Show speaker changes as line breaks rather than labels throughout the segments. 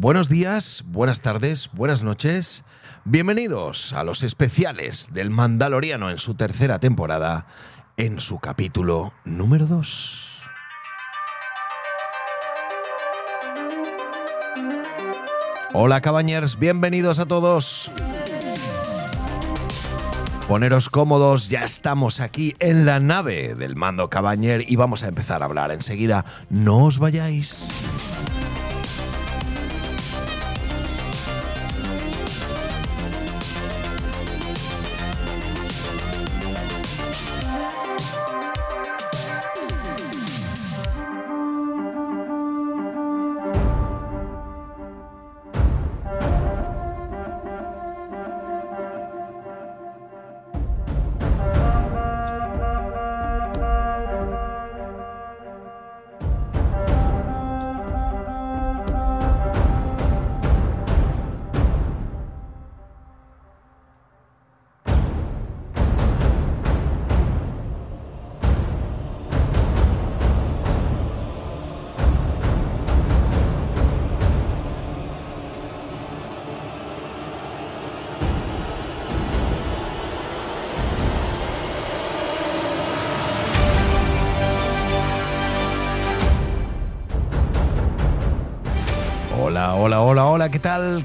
Buenos días, buenas tardes, buenas noches. Bienvenidos a los especiales del Mandaloriano en su tercera temporada, en su capítulo número 2. Hola cabañers, bienvenidos a todos. Poneros cómodos, ya estamos aquí en la nave del mando cabañer y vamos a empezar a hablar enseguida. No os vayáis.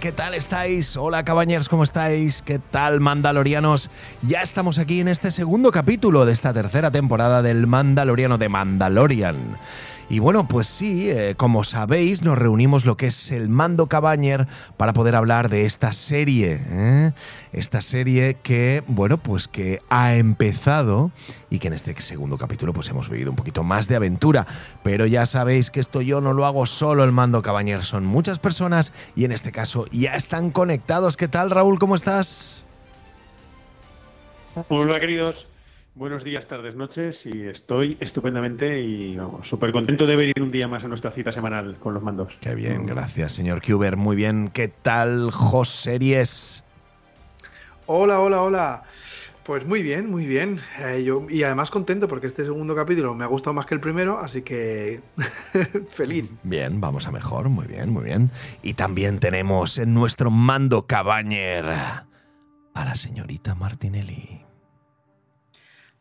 ¿Qué tal? ¿Qué tal estáis? Hola, cabañers, ¿cómo estáis? ¿Qué tal, mandalorianos? Ya estamos aquí en este segundo capítulo de esta tercera temporada del Mandaloriano de Mandalorian. Y bueno, pues sí, eh, como sabéis, nos reunimos lo que es el Mando Cabañer para poder hablar de esta serie. ¿eh? Esta serie que, bueno, pues que ha empezado y que en este segundo capítulo pues hemos vivido un poquito más de aventura. Pero ya sabéis que esto yo no lo hago solo el Mando Cabañer, son muchas personas y en este caso ya están conectados. ¿Qué tal, Raúl? ¿Cómo estás?
Hola, queridos. Buenos días, tardes, noches y estoy estupendamente y súper contento de venir un día más a nuestra cita semanal con los mandos.
Qué bien, gracias, señor Kuber. Muy bien. ¿Qué tal, Joseries?
Hola, hola, hola. Pues muy bien, muy bien. Eh, yo, y además contento porque este segundo capítulo me ha gustado más que el primero, así que feliz.
Bien, vamos a mejor, muy bien, muy bien. Y también tenemos en nuestro mando cabañer a la señorita Martinelli.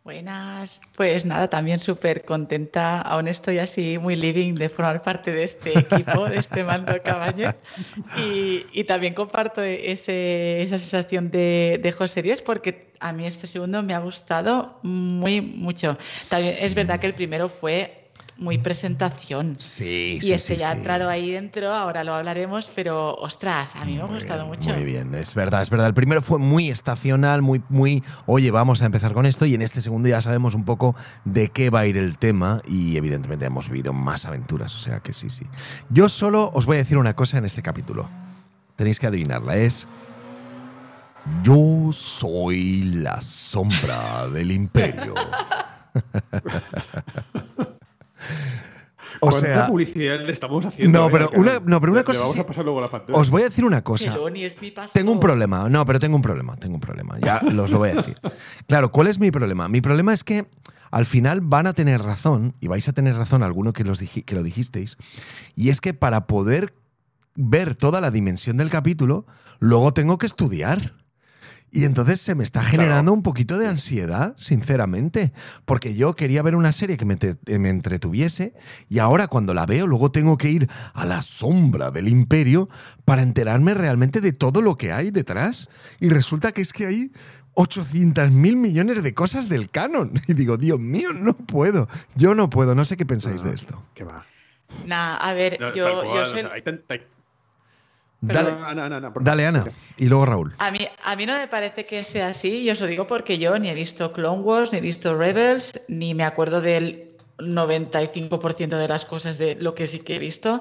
Buenas, pues nada, también súper contenta. Aún estoy así muy living de formar parte de este equipo, de este mando caballo. Y, y también comparto ese, esa sensación de, de joserías porque a mí este segundo me ha gustado muy mucho. También es verdad que el primero fue muy presentación.
Sí,
y
sí.
este
sí,
ya ha
sí.
entrado ahí dentro, ahora lo hablaremos, pero ostras, a mí me ha gustado
bien,
mucho.
Muy bien, es verdad, es verdad. El primero fue muy estacional, muy, muy, oye, vamos a empezar con esto y en este segundo ya sabemos un poco de qué va a ir el tema y evidentemente hemos vivido más aventuras, o sea que sí, sí. Yo solo os voy a decir una cosa en este capítulo. Tenéis que adivinarla, es... Yo soy la sombra del imperio. o
¿Cuánta
sea,
publicidad le estamos haciendo?
no,
eh,
pero una, no, pero una
Le-
cosa
Le vamos a pasar luego la factura.
os voy a decir una cosa. Tengo un problema, no, pero tengo un problema, tengo un problema, ya los lo voy a decir. Claro, ¿cuál es mi problema? Mi problema es que al final van a tener razón, y vais a tener razón alguno que, los diji- que lo dijisteis, y es que para poder ver toda la dimensión del capítulo, luego tengo que estudiar. Y entonces se me está generando un poquito de ansiedad, sinceramente, porque yo quería ver una serie que me, te- me entretuviese y ahora cuando la veo luego tengo que ir a la sombra del imperio para enterarme realmente de todo lo que hay detrás. Y resulta que es que hay 800 mil millones de cosas del canon. Y digo, Dios mío, no puedo. Yo no puedo. No sé qué pensáis de esto.
¿Qué va?
Nah, a ver,
No,
yo,
tal cual,
yo
o
soy-
sea, hay tan- hay-
Dale,
No, Ana, Ana, Ana, por
dale
favor.
Ana. Y luego Raúl.
A mí, a mí no me parece que sea así, y os lo digo porque yo ni he visto Clone Wars, ni he visto Rebels, ni me acuerdo del 95% de las cosas de lo que sí que he visto.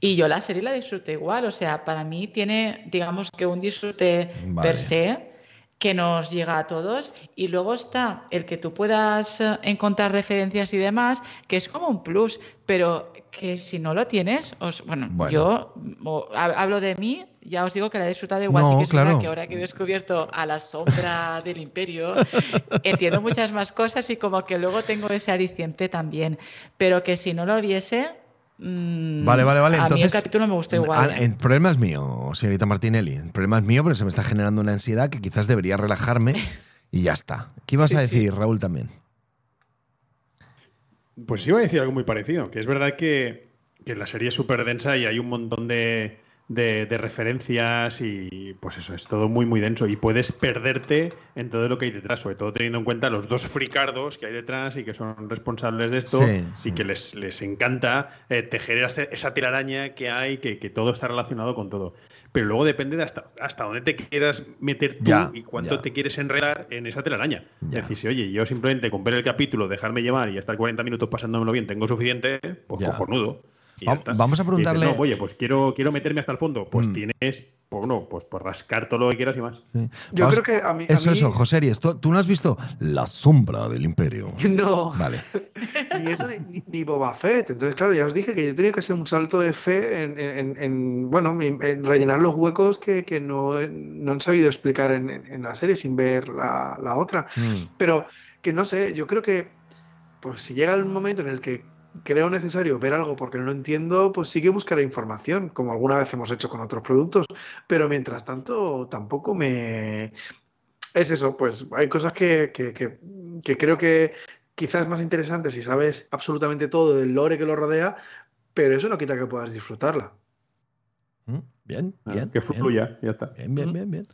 Y yo la serie la disfruto igual, o sea, para mí tiene, digamos que un disfrute
Vale.
per se que nos llega a todos y luego está el que tú puedas eh, encontrar referencias y demás, que es como un plus, pero que si no lo tienes, os, bueno,
Bueno.
yo o- hablo de mí, ya os digo que la he disfrutado igual,
No,
sí que es
claro.
que ahora que he descubierto a la sombra del imperio, entiendo muchas más cosas y como que luego tengo ese aliciente también, pero que si no lo viese, mm,
Vale, vale, vale.
A mí el
Entonces,
capítulo me gustó igual. ¿eh?
El problema es mío, señorita Martinelli. El problema es mío, pero se me está generando una ansiedad que quizás debería relajarme y ya está. ¿Qué ibas a
sí.
decir, Raúl, también?
Pues iba a decir algo muy parecido, que es verdad que, que la serie es súper densa y hay un montón de, de- de referencias y pues eso, es todo muy muy denso y puedes perderte en todo lo que hay detrás, sobre todo teniendo en cuenta los dos fricardos que hay detrás y que son responsables de esto
Sí, sí.
y que les, les encanta eh, tejer esa, telaraña que hay, que, que todo está relacionado con todo. Pero luego depende de hasta, hasta dónde te quieras meter tú
Ya,
y cuánto
ya.
te quieres enredar en esa telaraña.
Ya.
Es decir, oye, yo simplemente ver el capítulo, dejarme llevar y estar 40 minutos pasándomelo bien, tengo suficiente, pues cojonudo.
Vamos a
dices,
preguntarle-
no, oye, pues quiero, quiero meterme hasta el fondo. Pues
Mm.
tienes, pues no, pues por rascar todo lo que quieras y más.
Sí.
Yo
Vamos-
creo que a mí. a
Eso,
mí-
eso, José Ries, ¿tú, tú no has visto La sombra del imperio?
No,
Vale.
ni eso ni, Boba Fett. Entonces, claro, ya os dije que yo tenía que hacer un salto de fe en, en- en, bueno, en, en rellenar los huecos que, que no, no han sabido explicar en, en- en la serie sin ver la, la otra.
Mm.
Pero que no sé, yo creo que pues si llega el momento en el que creo necesario ver algo porque no lo entiendo, pues sí que buscaré información, como alguna vez hemos hecho con otros productos. Pero mientras tanto, tampoco me... Es eso, pues hay cosas que, que- que- creo que quizás es más interesante si sabes absolutamente todo del lore que lo rodea, pero eso no quita que puedas disfrutarla.
Mm, Bien,
Ah,
bien.
que
bien.
fluya, ya está.
Bien, bien, bien, bien.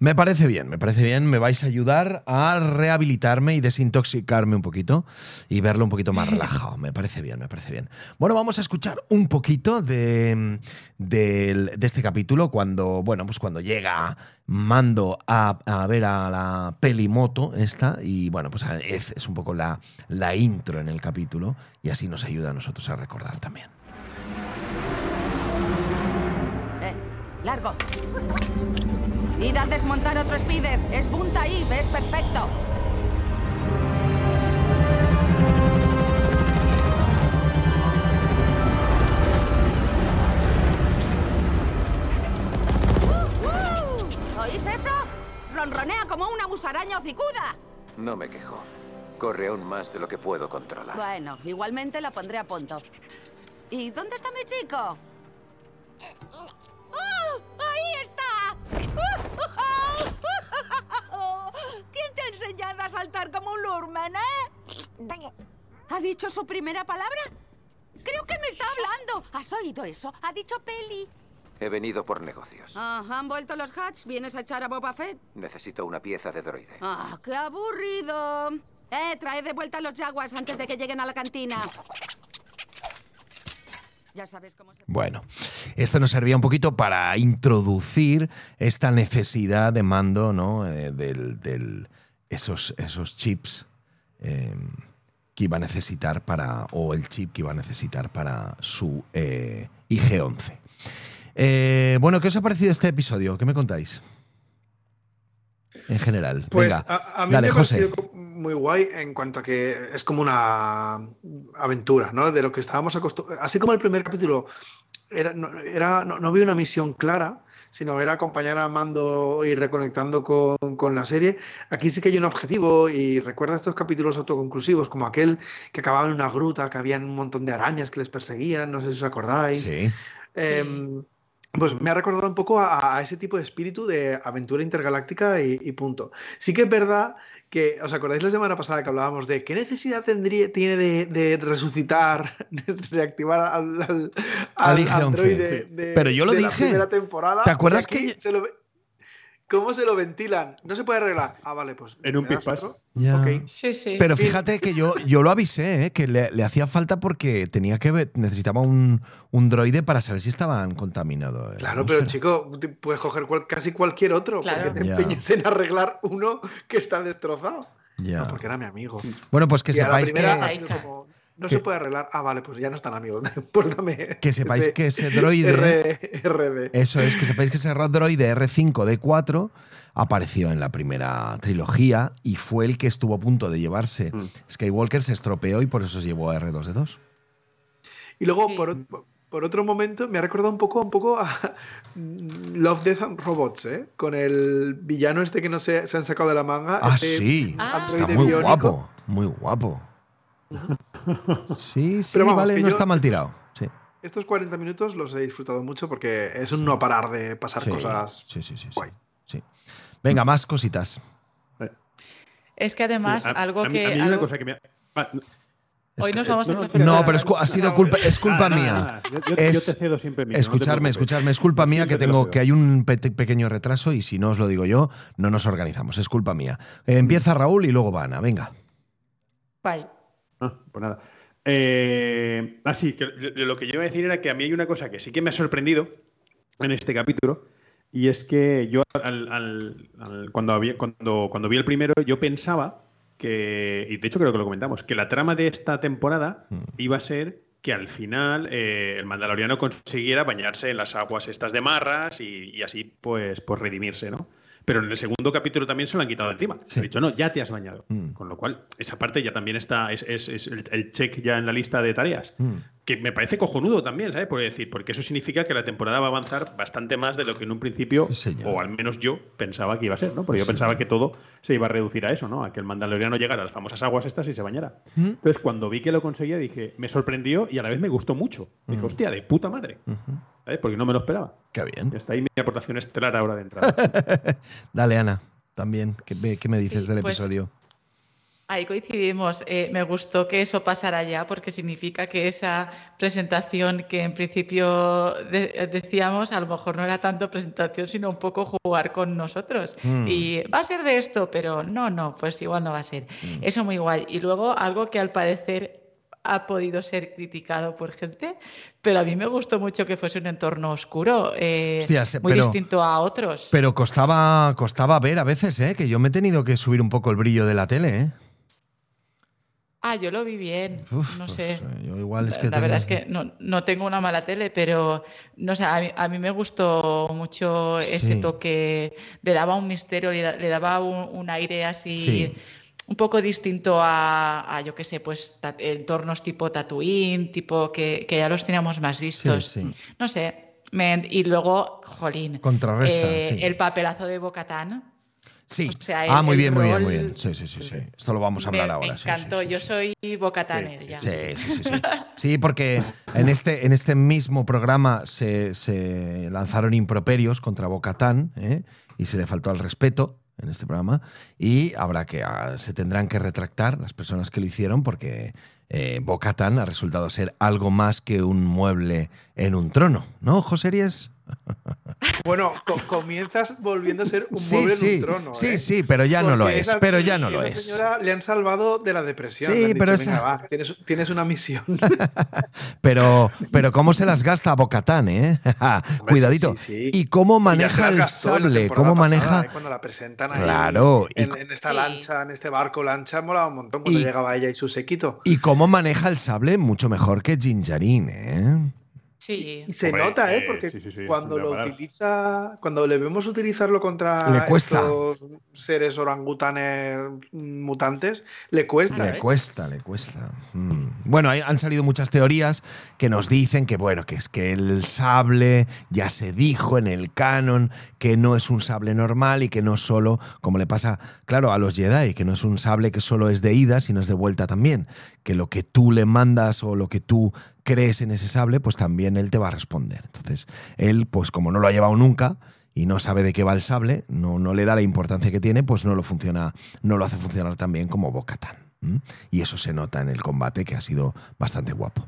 Me parece bien, me parece bien. Me vais a ayudar a rehabilitarme y desintoxicarme un poquito y verlo un poquito más relajado. Me parece bien, me parece bien. Bueno, vamos a escuchar un poquito de, de este capítulo cuando, bueno, pues cuando llega Mando a, a ver a la pelimoto esta y, bueno, pues es, es un poco la, la intro en el capítulo y así nos ayuda a nosotros a recordar también.
Largo. Id a desmontar otro speeder. Es punta ahí, ves perfecto. ¿Oís eso? Ronronea como una musaraña hocicuda.
No me quejo. Corre aún más de lo que puedo controlar.
Bueno, igualmente la pondré a punto. ¿Y dónde está mi chico? ¡Oh! ¡Ahí está! ¿Quién te ha enseñado a saltar como un lurmen, eh? ¿Ha dicho su primera palabra? Creo que me está hablando. ¿Has oído eso? Ha dicho Peli.
He venido por negocios.
Ah, ¿Han vuelto los Hats? ¿Vienes a echar a Boba Fett?
Necesito una pieza de droide.
¡Ah, qué aburrido! Eh, trae de vuelta a los Jaguars antes de que lleguen a la cantina. Ya sabes cómo se...
Bueno, esto nos servía un poquito para introducir esta necesidad de mando, ¿no? Eh, del, del- esos, esos chips eh, que iba a necesitar para, o el chip que iba a necesitar para su eh, IG-11. Eh, bueno, ¿qué os ha parecido este episodio? ¿Qué me contáis? En general.
Pues
Venga,
a, a mí
dale,
me ha
José.
parecido muy guay en cuanto a que es como una aventura, ¿no? De lo que estábamos acostumbrados. Así como el primer capítulo era, no, era, no, no había una misión clara, sino era acompañar a Mando y reconectando con, con la serie. Aquí sí que hay un objetivo y recuerda estos capítulos autoconclusivos, como aquel que acababa en una gruta, que habían un montón de arañas que les perseguían, no sé si os acordáis.
Sí.
Em, pues me ha recordado un poco a, a ese tipo de espíritu de aventura intergaláctica y, y punto. Sí que es verdad que, ¿os acordáis la semana pasada que hablábamos de qué necesidad tendría, tiene de, de resucitar, de reactivar al, al,
Al
al
IG-11,
androide
sí.
de,
Pero yo lo
de la
dije.
primera temporada?
¿Te acuerdas que-
se lo ve- ¿Cómo se lo ventilan? No se puede arreglar. Ah, vale, pues.
En un
¿me das
pipas.
otro?
Ya.
Ok.
Sí, sí.
Pero fíjate que yo, yo lo avisé, ¿eh? que le, le hacía falta porque tenía que ver- necesitaba un, un droide para saber si estaban contaminados. la
Claro, pero chico, puedes coger cual- casi cualquier otro.
Claro.
porque te
Ya.
empeñas en arreglar uno que está destrozado.
Ya.
No, porque era mi amigo.
Bueno, pues que
Y a la
sepáis
primera
que,
como, no
que-
se puede arreglar. Ah, vale, pues ya no están amigos. Pues dame.
que sepáis que ese droide,
R- RD.
eso es, que sepáis que ese droide R5D4 apareció en la primera trilogía y fue el que estuvo a punto de llevarse.
Mm.
Skywalker se estropeó y por eso se llevó a R2D2.
Y luego,
Sí.
por, por otro momento, me ha recordado un poco, un poco a Love, Death and Robots, ¿eh? Con el villano este que no se, se han sacado de la manga.
Ah,
este
sí,
Ah.
está muy
biónico.
guapo, muy guapo. Sí, sí,
Pero vamos,
vale, no
yo-
está mal tirado. Sí.
estos 40 minutos los he disfrutado mucho porque es un no parar de pasar
Sí,
cosas.
Sí, sí, sí, sí,
guay.
sí. Venga, más cositas.
Es que además,
A-
algo
a mí-
que.
a mí hay una
algo-
cosa que me. No,
Hoy nos vamos a
no,
hacer
No,
perdón.
pero es ha sido culpa, es culpa mía.
Yo, yo-
Es-
yo te cedo siempre el micro, no
Escucharme, escucharme, es culpa mía que
te
tengo
cedo.
que hay un pe- pequeño retraso y si no os lo digo yo, no nos organizamos, es culpa mía. Eh, empieza Raúl y luego va Ana, venga.
Bye.
Ah, pues nada. Eh, ah, sí, que lo lo que yo iba a decir era que a mí hay una cosa que sí que me ha sorprendido en este capítulo, y es que yo al- al- al- cuando, había, cuando, cuando vi el primero, yo pensaba que, y de hecho creo que lo comentamos, que la trama de esta temporada
Mm.
iba a ser que al final eh, el mandaloriano consiguiera bañarse en las aguas estas de marras y, y así pues, pues redimirse, ¿no? Pero en el segundo capítulo también se lo han quitado encima.
Sí.
Han dicho, no, ya te has bañado.
Mm.
Con lo cual, esa parte ya también está, es, es- es el, el check ya en la lista de tareas.
Mm.
Que me parece cojonudo también, ¿sabes? Por decir, porque eso significa que la temporada va a avanzar bastante más de lo que en un principio,
Sí,
o al menos yo, pensaba que iba a ser, ¿no? Porque yo
Sí.
pensaba que todo se iba a reducir a eso, ¿no? A que el mandaloriano llegara a las famosas aguas estas y se bañara.
Mm.
Entonces, cuando vi que lo conseguía, dije, me sorprendió y a la vez me gustó mucho. Dije,
Mm.
hostia, de puta madre.
Ujú.
¿Sabes? Porque no me lo esperaba.
Qué bien.
Y hasta ahí mi aportación estelar ahora de entrada.
Dale, Ana, también. ¿Qué, me- qué me dices
Sí,
del
pues-
episodio?
Ahí coincidimos. Eh, me gustó que eso pasara ya porque significa que esa presentación que en principio de- decíamos a lo mejor no era tanto presentación sino un poco jugar con nosotros.
Mm.
Y va a ser de esto, pero no, no, pues igual no va a ser.
Mm.
Eso muy guay. Y luego algo que al parecer ha podido ser criticado por gente, pero a mí me gustó mucho que fuese un entorno oscuro, eh, muy
pero-
distinto a otros.
Pero costaba, costaba ver a veces, ¿eh? Que yo me he tenido que subir un poco el brillo de la tele, ¿eh?
Ah, yo lo vi bien,
Uf,
no
pues,
sé.
eh, yo igual es
La-
que
la verdad es que no, no tengo una mala tele, pero no sé, a mí, a mí me gustó mucho ese
Sí.
toque, le daba un misterio, le, da- le daba un, un aire así
Sí.
Un poco distinto a, a, yo qué sé, pues entornos tipo Tatooine, tipo que, que ya los teníamos más vistos.
sí.
No sé, me- y luego, jolín,
Contrarresta,
eh,
sí.
el papelazo de Bocatán.
Sí.
o sea,
ah, muy bien, muy bien, muy bien. Sí, sí, sí, sí. Esto lo vamos a hablar
me,
ahora.
me
sí, sí,
encantó,
sí,
yo soy Bocataner ya.
Sí, sí, sí, sí. Sí, porque en este, en este mismo programa se, se lanzaron improperios contra Bocatán ¿eh? y se le faltó al respeto en este programa y habrá que ah, se tendrán que retractar las personas que lo hicieron porque eh, Bocatán ha resultado ser algo más que un mueble en un trono, ¿no, José Ries?
Bueno, co- comienzas volviendo a ser un
Sí,
mueble
sí,
en un trono.
sí,
¿eh?
sí, pero ya no lo es,
esa-
pero ya no lo es.
señora le han salvado de la depresión.
Sí,
le han dicho,
pero
"Venga,
esa-
va, tienes, tienes una misión.
Pero, pero cómo se las gasta Bocatán, ¿eh? Cuidadito.
sí, sí.
Y cómo maneja el sable, cómo
pasada,
maneja...
¿eh? Cuando la presentan ahí
Claro, y-
en, en esta
Sí.
lancha, en este barco lancha, molaba un montón cuando
Y-
llegaba ella y su sequito.
Y cómo maneja el sable mucho mejor que Ginjarin, ¿eh?
Sí.
Y se
Hombre,
nota, ¿eh?
eh,
Porque
sí, sí, sí,
cuando lo
parar.
utiliza, cuando le vemos utilizarlo contra
Le cuesta.
estos seres orangutanes mutantes, le cuesta,
Le
¿eh?
cuesta, le cuesta. Mm. Bueno, hay- han salido muchas teorías que nos dicen que, bueno, que es que el sable ya se dijo en el canon que no es un sable normal y que no solo, como le pasa, claro, a los Jedi, que no es un sable que solo es de ida, sino es de vuelta también. Que lo que tú le mandas o lo que tú crees en ese sable, pues también él te va a responder. Entonces, él, pues como no lo ha llevado nunca, y no sabe de qué va el sable, no, no le da la importancia que tiene, pues no lo funciona, no lo hace funcionar tan bien como Y eso se nota en el combate, que ha sido bastante guapo.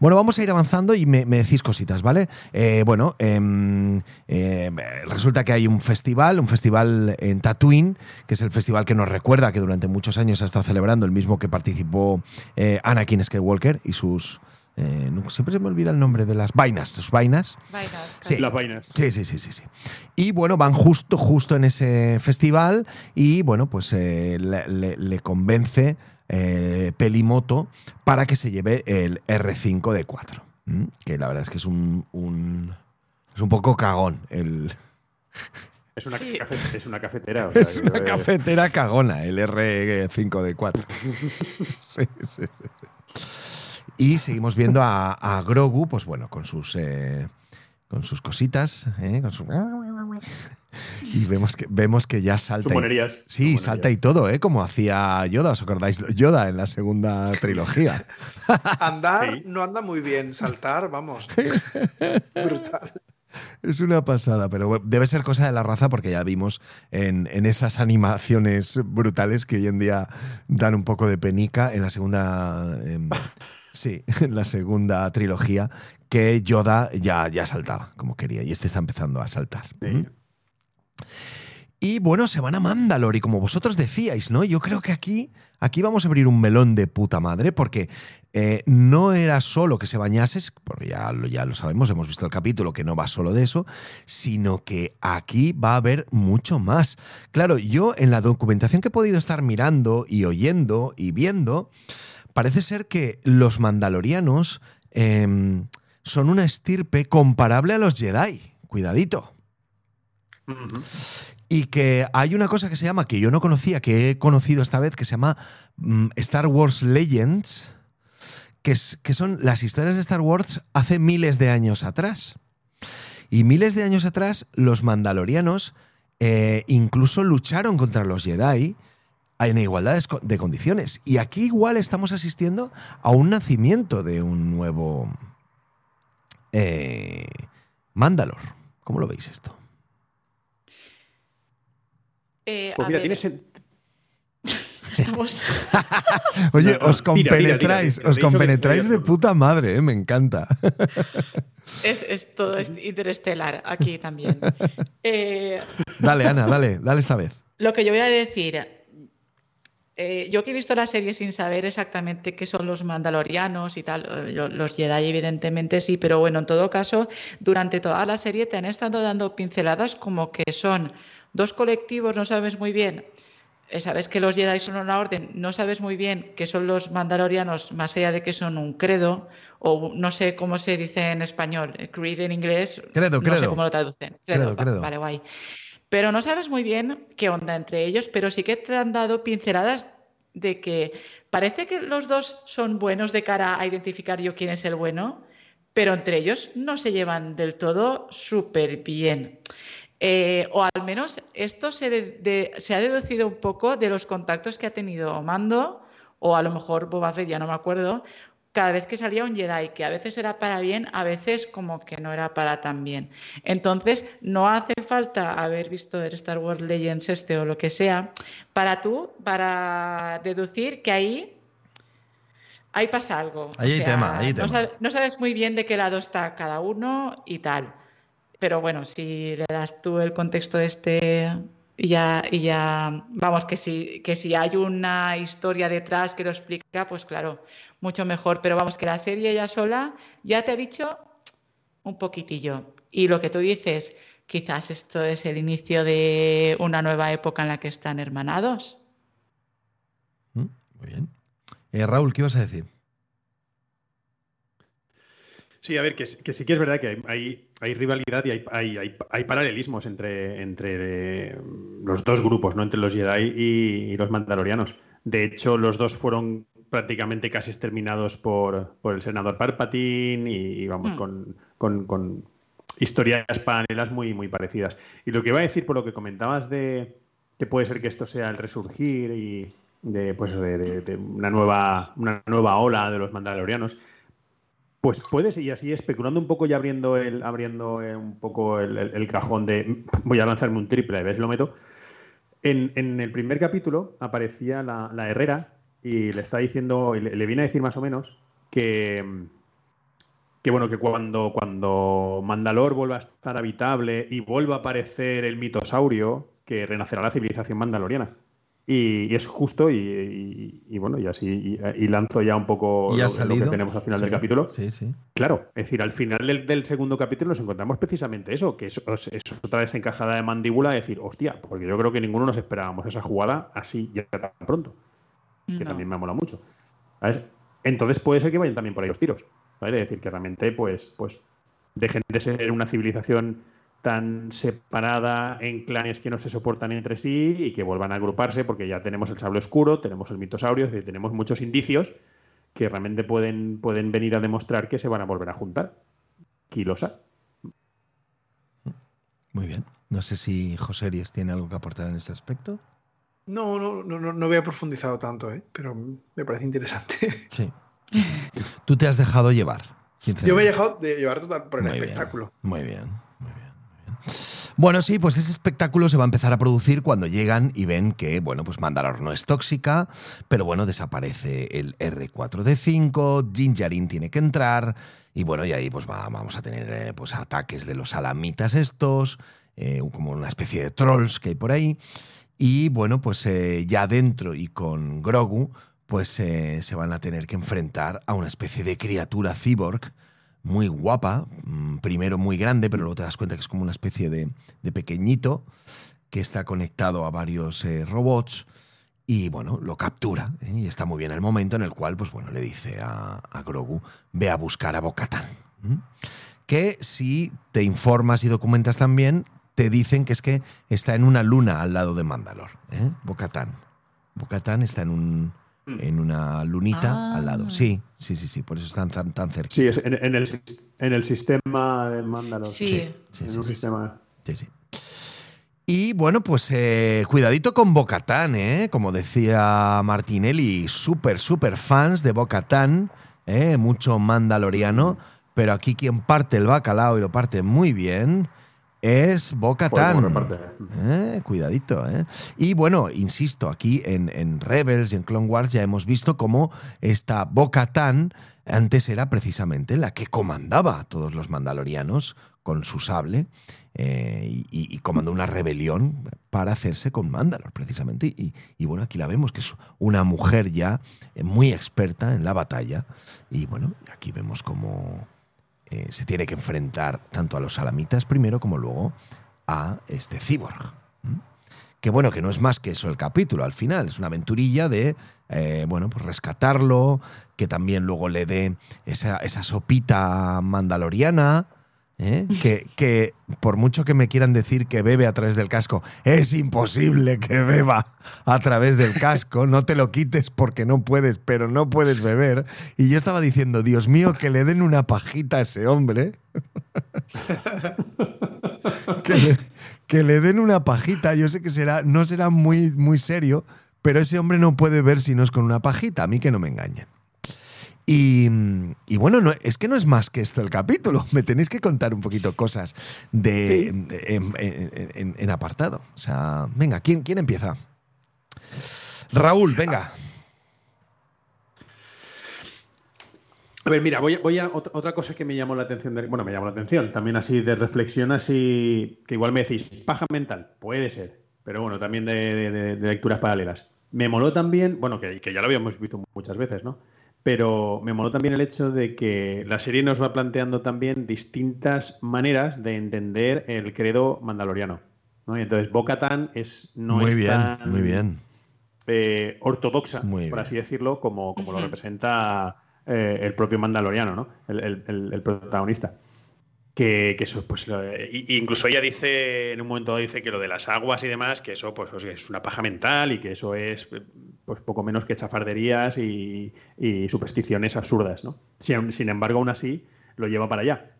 Bueno, vamos a ir avanzando y me, decís cositas, ¿vale? Eh, bueno, em, eh, resulta que hay un festival, un festival en Tatooine, que es el festival que nos recuerda que durante muchos años ha estado celebrando el mismo que participó eh, Anakin Skywalker y sus... eh, siempre se me olvida el nombre de las vainas, sus vainas.
Vainas,
Sí.
Las vainas.
Sí, sí, sí, sí, sí. Y bueno, van justo, justo en ese festival y bueno, pues eh, le, le- le convence eh, Pelimoto para que se lleve el R5 de 4. Que la verdad es que es un, un- es un poco cagón. El,
Es una,
Sí.
cafe- es una cafetera. o sea,
es una
que-
cafetera cagona, el R5 de 4. Sí, sí, sí, sí. Y seguimos viendo a, a Grogu, pues bueno, con sus, eh, con sus cositas, ¿eh? con su- Y vemos que, vemos que ya salta. y- sí,
suponerías.
salta y todo, ¿eh? Como hacía Yoda, ¿os acordáis? Yoda en la segunda trilogía.
Andar
Sí.
no anda muy bien, saltar, vamos. Brutal.
Es una pasada, pero debe ser cosa de la raza porque ya vimos en, en esas animaciones brutales que hoy en día dan un poco de penica en la segunda. em, sí, en la segunda trilogía, que Yoda ya, ya saltaba como quería y este está empezando a saltar.
Sí.
¿Mm? Y bueno, se van a Mandalore y como vosotros decíais, ¿no? Yo creo que aquí, aquí vamos a abrir un melón de puta madre porque eh, no era solo que se bañases, porque ya lo, ya lo sabemos, hemos visto el capítulo que no va solo de eso, sino que aquí va a haber mucho más. Claro, yo en la documentación que he podido estar mirando y oyendo y viendo, parece ser que los mandalorianos em, son una estirpe comparable a los Jedi. Cuidadito. Y que hay una cosa que se llama, que yo no conocía, que he conocido esta vez, que se llama mm, Star Wars Legends, que, es- que son las historias de Star Wars hace miles de años atrás. Y miles de años atrás, los mandalorianos eh, incluso lucharon contra los Jedi en igualdad de condiciones. Y aquí igual estamos asistiendo a un nacimiento de un nuevo eh, Mandalor. ¿Cómo lo veis esto?
Eh,
Pues mira,
ver,
tiene sen-
estamos-
Oye,
No, no,
os compenetráis,
tira, tira.
os compenetráis de puta madre, ¿eh? me encanta.
es, es todo es interestelar aquí también. Eh,
dale, Ana, dale, dale esta vez.
Lo que yo voy a decir, eh, yo que he visto la serie sin saber exactamente qué son los mandalorianos y tal, eh, los Jedi evidentemente sí, pero bueno, en todo caso, durante toda la serie te han estado dando pinceladas como que son dos colectivos, no sabes muy bien. eh, Sabes que los Jedi son una orden, no sabes muy bien qué son los mandalorianos, más allá de que son un credo, o no sé cómo se dice en español, creed en inglés,
Credo,
no sé
credo.
cómo lo traducen.
Credo,
va-
credo.
Vale, guay. Pero no sabes muy bien qué onda entre ellos, pero sí que te han dado pinceladas de que parece que los dos son buenos de cara a identificar yo quién es el bueno, pero entre ellos no se llevan del todo súper bien. Eh, o al menos esto se, se ha deducido un poco de los contactos que ha tenido Mando, o a lo mejor Boba ya no me acuerdo, cada vez que salía un Jedi, que a veces era para bien, a veces como que no era para tan bien. Entonces, no hace falta haber visto el Star Wars Legends este o lo que sea, para tú, para deducir que ahí, ahí pasa algo.
Ahí hay tema, ahí
no,
tema.
sab- no sabes muy bien de qué lado está cada uno y tal. Pero bueno, si le das tú el contexto este y ya, y ya, vamos, que si, que si hay una historia detrás que lo explica, pues claro, mucho mejor. Pero vamos, que la serie ya sola ya te ha dicho un poquitillo. Y lo que tú dices, quizás esto es el inicio de una nueva época en la que están hermanados.
¿Mm? Muy bien. Eh, Raúl, ¿qué ibas a decir?
Sí, a ver, que, sí que es verdad que hay, hay, rivalidad y hay, hay, hay- hay paralelismos entre, entre eh, los dos grupos, ¿no? Entre los Jedi y, y los Mandalorianos. De hecho, los dos fueron prácticamente casi exterminados por, por el senador Palpatine y, y vamos,
Hmm.
con, con- con historias paralelas muy, muy parecidas. Y lo que iba a decir por lo que comentabas de que puede ser que esto sea el resurgir y de, pues, de, de- de una, nueva, una nueva ola de los Mandalorianos. Pues puedes, y así especulando un poco y abriendo el, abriendo eh, un poco el, el- el cajón de voy a lanzarme un triple, ¿ves? Lo meto. En, en el primer capítulo aparecía la, la Herrera y le está diciendo, y le, le viene a decir más o menos que, que bueno, que cuando, cuando Mandalor vuelva a estar habitable y vuelva a aparecer el mitosaurio, que renacerá la civilización mandaloriana. Y, y es justo, y, y- y bueno, y así, y, lanzo ya un poco
¿Y ha
lo, que tenemos al final del capítulo.
Sí, sí.
Claro, es decir, al final del, del segundo capítulo nos encontramos precisamente eso, que es, es- otra vez encajada de mandíbula, de decir, hostia, porque yo creo que ninguno nos esperábamos esa jugada así ya tan pronto, que
No.
también me ha molado mucho. ¿sabes? Entonces puede ser que vayan también por ahí los tiros, ¿vale? Es decir, que realmente pues, pues dejen de ser una civilización tan separada en clanes que no se soportan entre sí y que vuelvan a agruparse porque ya tenemos el sable oscuro, tenemos el mitosaurio, es decir, tenemos muchos indicios que realmente pueden, pueden venir a demostrar que se van a volver a juntar. Kilosa.
Muy bien. No sé si José Ries tiene algo que aportar en ese aspecto.
No, no, no, no, no había profundizado tanto, ¿eh? pero me parece interesante.
Sí. Tú te has dejado llevar, sinceramente.
Yo me he dejado de llevar total por el
Muy
espectáculo.
Muy bien, muy bien, muy bien. Bueno, sí, pues ese espectáculo se va a empezar a producir cuando llegan y ven que, bueno, pues Mandalor no es tóxica, pero bueno, desaparece el R4D5, Gingerin tiene que entrar, y bueno, y ahí pues va- vamos a tener eh, pues ataques de los alamitas estos, eh, como una especie de trolls que hay por ahí, y bueno, pues eh, ya dentro y con Grogu, pues eh, se van a tener que enfrentar a una especie de criatura cyborg muy guapa, mm, primero muy grande, pero luego te das cuenta que es como una especie de, pequeñito que está conectado a varios eh, robots y bueno, lo captura y está muy bien el momento en el cual pues bueno, le dice a, a Grogu, ve a buscar a Bocatán. Que si te informas y documentas también, te dicen que es que está en una luna al lado de Mandalor, ¿eh? Bocatán. Bocatán está en un en una lunita
Ah.
al lado. Sí, sí, sí, sí, por eso están tan, tan cerca.
Sí, es en, en el, en el sistema del Mandalor.
Sí.
Sí,
en
sí,
un
sí,
sistema.
Sí, sí. Y bueno, pues eh, cuidadito con Bocatán, ¿eh? Como decía Martinelli, súper, súper fans de Bocatán, ¿eh? mucho mandaloriano, pero aquí quien parte el bacalao y lo parte muy bien es
cómo reparte.
Eh, cuidadito, ¿eh? Y bueno, insisto, aquí en, en Rebels y en Clone Wars ya hemos visto cómo esta Bo-Katan antes era precisamente la que comandaba a todos los mandalorianos con su sable eh, y, comandó una rebelión para hacerse con Mandalor, precisamente. Y, y bueno, aquí la vemos, que es una mujer ya muy experta en la batalla. Y bueno, aquí vemos cómo eh, se tiene que enfrentar tanto a los alamitas primero como luego a este cyborg. Que bueno, que no es más que eso el capítulo al final, es una aventurilla de, eh, bueno, pues rescatarlo, que también luego le dé esa, esa sopita mandaloriana, ¿eh? que, que por mucho que me quieran decir que bebe a través del casco, es imposible que beba a través del casco, no te lo quites porque no puedes, pero no puedes beber. Y yo estaba diciendo, Dios mío, que le den una pajita a ese hombre. que, le, den una pajita, yo sé que será, no será muy, muy serio, pero ese hombre no puede ver si no es con una pajita, a mí que no me engañen. Y, y bueno, no, es que no es más que esto el capítulo. Me tenéis que contar un poquito cosas de,
Sí.
en, en- en- en apartado. O sea, venga, ¿quién, quién empieza? Raúl, venga.
A ver, mira, voy a, voy a- ot- otra cosa que me llamó la atención, de- bueno, me llamó la atención, también así de reflexión, así que igual me decís, paja mental, puede ser, pero bueno, también de, de- de- de lecturas paralelas. Me moló también, bueno, que, que ya lo habíamos visto muchas veces, ¿no? Pero me moló también el hecho de que la serie nos va planteando también distintas maneras de entender el credo mandaloriano. ¿no? Y entonces, Bo-Katan es, no
muy
es
bien,
tan,
muy bien.
eh, ortodoxa,
Muy
por
bien.
así decirlo, como, como lo representa eh, el propio Mandaloriano, ¿no? El, el- el- el protagonista. Que, que eso, pues, lo- y incluso ella dice, en un momento dado dice que lo de las aguas y demás, que eso pues, es una paja mental y que eso es pues poco menos que chafarderías y, y supersticiones absurdas, ¿no? Sin, sin embargo, aún así, lo lleva para allá.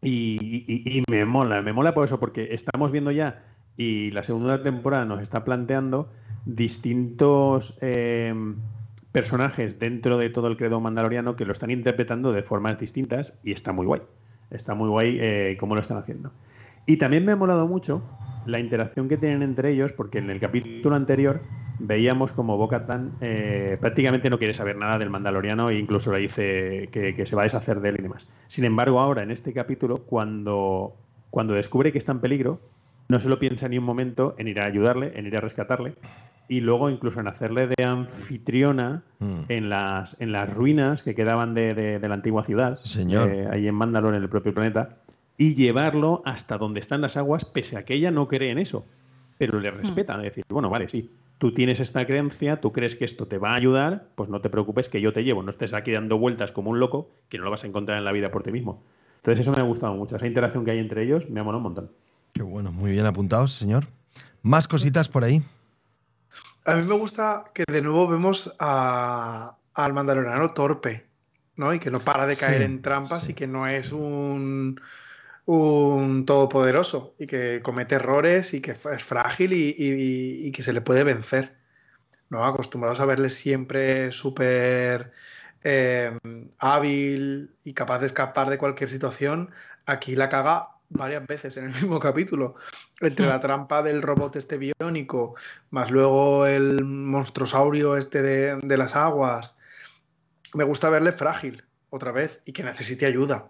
Y, y- y me mola, me mola por eso, porque estamos viendo ya, y la segunda temporada nos está planteando distintos eh, personajes dentro de todo el credo mandaloriano que lo están interpretando de formas distintas y está muy guay. Está muy guay eh, cómo lo están haciendo. Y también me ha molado mucho la interacción que tienen entre ellos, porque en el capítulo anterior veíamos como Bo-Katan eh, prácticamente no quiere saber nada del Mandaloriano e incluso le dice que, que se va a deshacer de él y demás. Sin embargo, ahora en este capítulo, cuando, cuando descubre que está en peligro, no se lo piensa ni un momento en ir a ayudarle, en ir a rescatarle, y luego incluso en hacerle de anfitriona
Mm.
en las, en las ruinas que quedaban de, de- de la antigua ciudad,
señor.
eh, ahí en Mandalore, en el propio planeta, y llevarlo hasta donde están las aguas, pese a que ella no cree en eso, pero le respeta, es decir, bueno, vale, sí, tú tienes esta creencia, tú crees que esto te va a ayudar, pues no te preocupes que yo te llevo, no estés aquí dando vueltas como un loco, que no lo vas a encontrar en la vida por ti mismo. Entonces eso me ha gustado mucho, esa interacción que hay entre ellos me ha molado un montón.
Qué bueno, muy bien apuntados, señor. Más cositas por ahí.
A mí me gusta que de nuevo vemos a- al mandaloriano torpe, ¿no? Y que no para de caer
Sí,
en trampas
sí.
y que no es un, un todopoderoso y que comete errores y que es frágil y, y que se le puede vencer. ¿no? Acostumbrados a verle siempre súper eh, hábil y capaz de escapar de cualquier situación, aquí la caga varias veces en el mismo capítulo. Entre la trampa del robot este biónico, más luego el monstruosaurio este de, las aguas. Me gusta verle frágil otra vez y que necesite ayuda.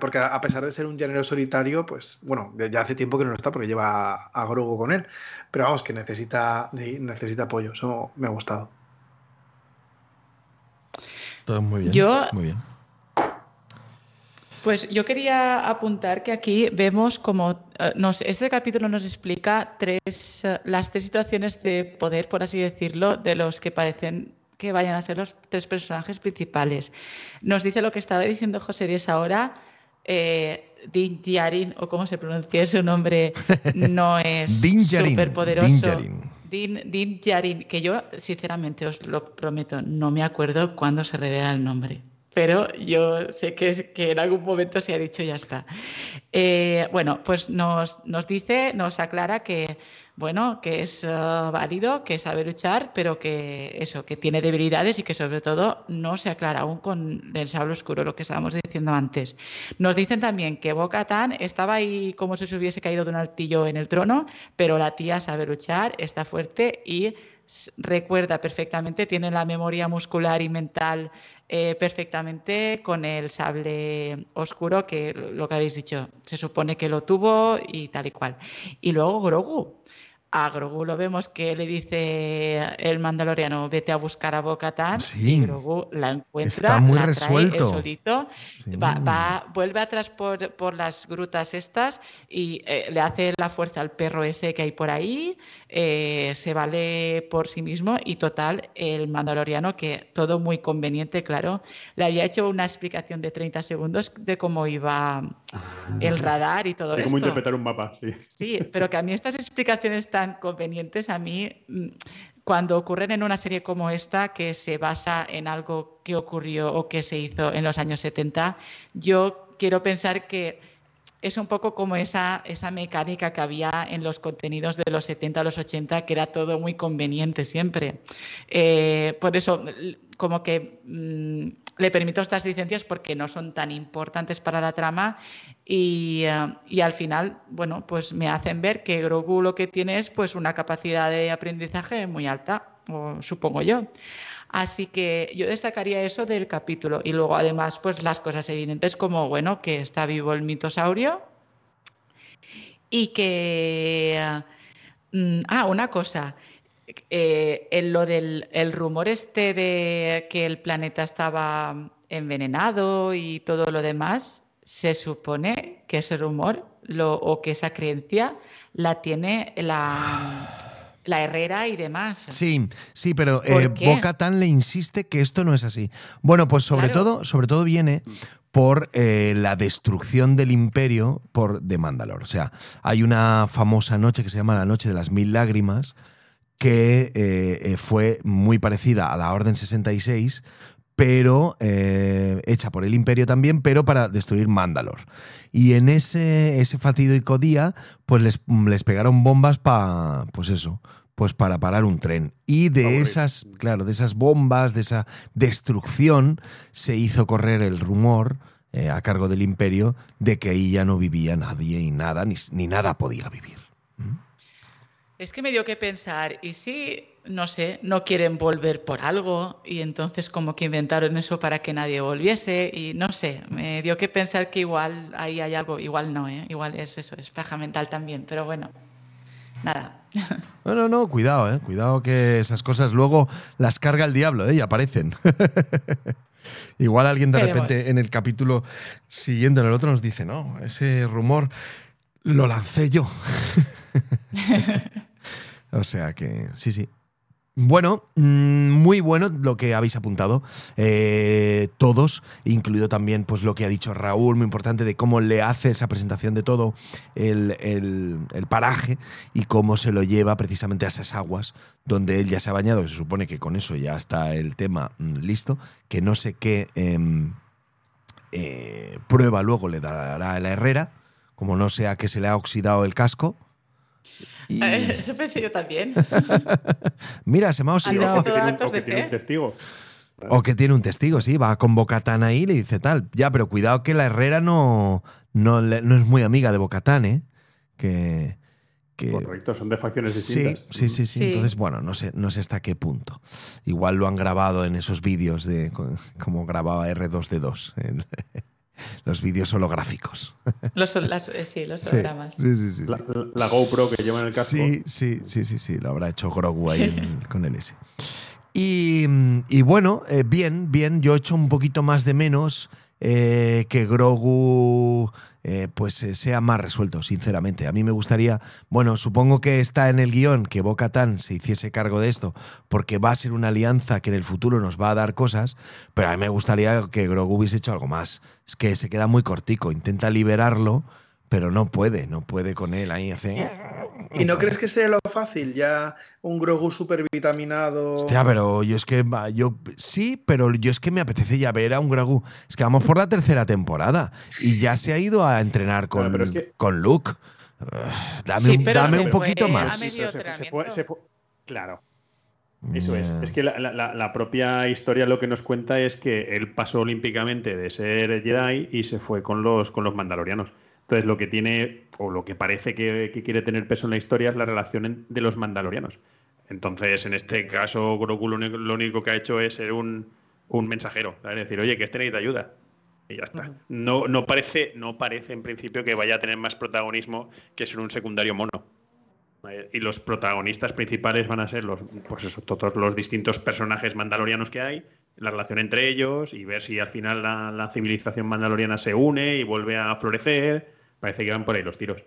Porque a pesar de ser un género solitario, pues bueno, ya hace tiempo que no lo está porque lleva a, Grogu con él. Pero vamos, que necesita, necesita apoyo. Eso me ha gustado.
Todo muy bien.
Yo,
muy bien.
Pues yo quería apuntar que aquí vemos como eh, nos, este capítulo nos explica tres, eh, las tres situaciones de poder, por así decirlo, de los que parecen que vayan a ser los tres personajes principales. Nos dice lo que estaba diciendo José Díez ahora. Eh, Din Djarin, o cómo se pronuncia su nombre, no es súper poderoso. Din, Din Djarin, que yo sinceramente os lo prometo, no me acuerdo cuándo se revela el nombre. Pero yo sé que, en algún momento se ha dicho ya está. Eh, bueno, pues nos, nos dice, nos aclara que bueno, que es eh, válido, que sabe luchar, pero que eso, que tiene debilidades y que sobre todo no se aclara aún con el sable oscuro, lo que estábamos diciendo antes. Nos dicen también que Boca Tan estaba ahí como si se hubiese caído de un altillo en el trono, pero la tía sabe luchar, está fuerte y recuerda perfectamente, tiene la memoria muscular y mental eh, perfectamente con el sable oscuro, que lo que habéis dicho, se supone que lo tuvo y tal y cual. Y luego Grogu, a Grogu lo vemos que le dice el mandaloriano, vete a buscar a Bo-Katan y Grogu la encuentra,
Está muy
la
resuelto.
solito, va, vuelve atrás por, por, las grutas estas y eh, le hace la fuerza al perro ese que hay por ahí, eh, se vale por sí mismo y total, el mandaloriano que todo muy conveniente, claro, le había hecho una explicación de 30 segundos de cómo iba el radar y todo
eso.
cómo
interpretar un mapa, sí.
Sí, pero que a mí estas explicaciones tan convenientes, a mí, mm, cuando ocurren en una serie como esta, que se basa en algo que ocurrió o que se hizo en los años 70, yo quiero pensar que es un poco como esa, esa mecánica que había en los contenidos de los 70 a los 80, que era todo muy conveniente siempre. Eh, por eso, como que mm, le permito estas licencias porque no son tan importantes para la trama y, eh, y, al final, bueno, pues me hacen ver que Grogu lo que tiene es pues una capacidad de aprendizaje muy alta, supongo yo. Así que yo destacaría eso del capítulo y luego además pues las cosas evidentes como, bueno, que está vivo el mitosaurio y que... Mm, ah, una cosa. Eh, lo del el rumor este de que el planeta estaba envenenado y todo lo demás, se supone que ese rumor lo, o que esa creencia la tiene la, la Herrera y demás.
Sí, sí, pero eh, Boca Tan le insiste que esto no es así. Bueno, pues sobre todo, sobre todo viene por eh, la destrucción del imperio por de Mandalor. O sea, hay una famosa noche que se llama la Noche de las Mil Lágrimas, que eh, fue muy parecida a la Orden 66, pero hecha por el imperio también, pero para destruir Mandalor. Y en ese, ese fatídico día, pues les, les pegaron bombas para, pues eso, pues para parar un tren. Y de esas, claro, de esas bombas, de esa destrucción, se hizo correr el rumor eh, a cargo del imperio de que ahí ya no vivía nadie y nada, ni, ni nada podía vivir. ¿Mm?
Es que me dio que pensar, ¿y si, no sé, no quieren volver por algo? Y entonces como que inventaron eso para que nadie volviese y no sé, me dio que pensar que igual ahí hay algo, igual no, ¿eh? igual es eso, es paja mental también, pero bueno nada.
No, no, no, cuidado, eh. Cuidado que esas cosas luego las carga el diablo, ¿eh? Y aparecen. Igual alguien de repente en el capítulo siguiente, en el otro, nos dice, no, ese rumor lo lancé yo. o sea que, sí, sí. Bueno, mm, muy bueno lo que habéis apuntado eh, todos, incluido también pues lo que ha dicho Raúl, muy importante de cómo le hace esa presentación de todo el, paraje y cómo se lo lleva precisamente a esas aguas donde él ya se ha bañado, se supone que con eso ya está el tema mm, listo, que no sé qué... Em, eh, prueba luego le dará a la Herrera, como no sea que se le ha oxidado el casco. Y-
Eso pensé yo también.
Mira, se me ha
O
oxidado.
o que tiene un testigo.
O que tiene un testigo, sí, va con Bocatán ahí y le dice tal. Ya, pero cuidado que la Herrera no, no, no es muy amiga de Bocatán, ¿eh? Que. que
Correcto, son de facciones
sí,
distintas.
sí, sí, sí,
Sí.
Entonces, bueno, no sé, no sé hasta qué punto. Igual lo han grabado en esos vídeos de como grababa R2D2. en los vídeos holográficos.
Los, las- eh, sí, los
Sí,
hologramas.
sí, sí, sí.
La, la GoPro que lleva en el casco.
Sí, sí, sí, sí, sí, lo habrá hecho Grogu ahí en- con el S. Y, mm, y bueno, eh, bien, bien, yo echo un poquito más de menos eh, que Grogu eh, pues eh, sea más resuelto, sinceramente. A mí me gustaría, bueno, supongo que está en el guion que Boca Tan se hiciese cargo de esto, porque va a ser una alianza que en el futuro nos va a dar cosas, pero a mí me gustaría que Grogu hubiese hecho algo más. Es que se queda muy cortico, intenta liberarlo, pero no puede, no puede con él ahí hace...
¿Y no crees que sería lo fácil? Ya un Grogu super vitaminado.
Hostia, pero yo es que va, yo sí, pero yo es que me apetece ya ver a un Grogu. Es que vamos por la tercera temporada y ya se ha ido a entrenar con,
Claro, pero es que-
con Luke. Dame
Sí,
un,
pero
dame un poquito
a
más.
Se- se- fue- se fue- Claro. Eso es.
Ya.
Es que la, la- la propia historia lo que nos cuenta es que él pasó olímpicamente de ser Jedi y se fue con los, con los mandalorianos. Entonces, lo que tiene, o lo que parece que, que quiere tener peso en la historia es la relación de los mandalorianos. Entonces, en este caso, Grogu lo único, lo único que ha hecho es ser un, un mensajero. decir, oye, que este necesita ayuda. Y ya está. No, no, parece, no parece en principio que vaya a tener más protagonismo que ser un secundario mono. Y los protagonistas principales van a ser los, pues eso, todos los distintos personajes mandalorianos que hay, la relación entre ellos y ver si al final la, la civilización mandaloriana se une y vuelve a florecer. Parece que van por ahí los tiros.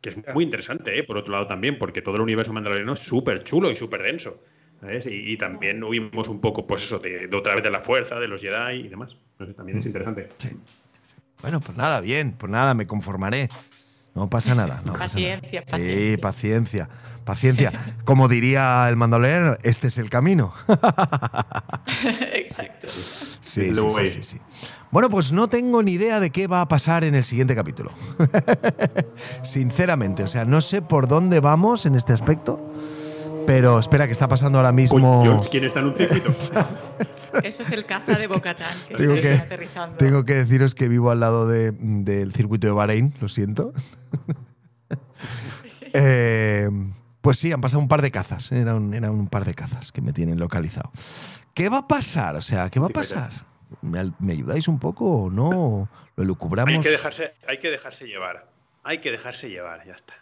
Que es muy interesante, ¿eh? por otro lado también, porque todo el universo mandaloriano es súper chulo y súper denso. ¿sabes? Y, y también huimos un poco, pues eso, de, de otra vez de la fuerza, de los Jedi y demás. No sé, también es interesante.
Bueno, pues nada, bien, pues nada, me conformaré. No pasa nada. No pasa nada.
Paciencia,
Sí,
paciencia.
paciencia, paciencia. Como diría el mandolero, este es el camino.
Exacto.
Sí, sí, sí, sí, sí. Bueno, pues no tengo ni idea de qué va a pasar en el siguiente capítulo. Sinceramente, o sea, no sé por dónde vamos en este aspecto, pero espera, que está pasando ahora
Uy,
mismo.
George, ¿quién está en un circuito?
Eso es el caza de Bocatán que
Tengo
está
que,
aterrizando.
tengo que deciros que vivo al lado de- del circuito de Bahrein, lo siento. Eh, pues sí, han pasado un par de cazas. Eran un, eran un par de cazas que me tienen localizado. ¿Qué va a pasar? O sea, ¿qué va a pasar? ¿Me, ayudáis un poco o no? ¿Lo elucubramos?
Hay que, dejarse, hay que dejarse llevar. Hay que dejarse llevar, ya está.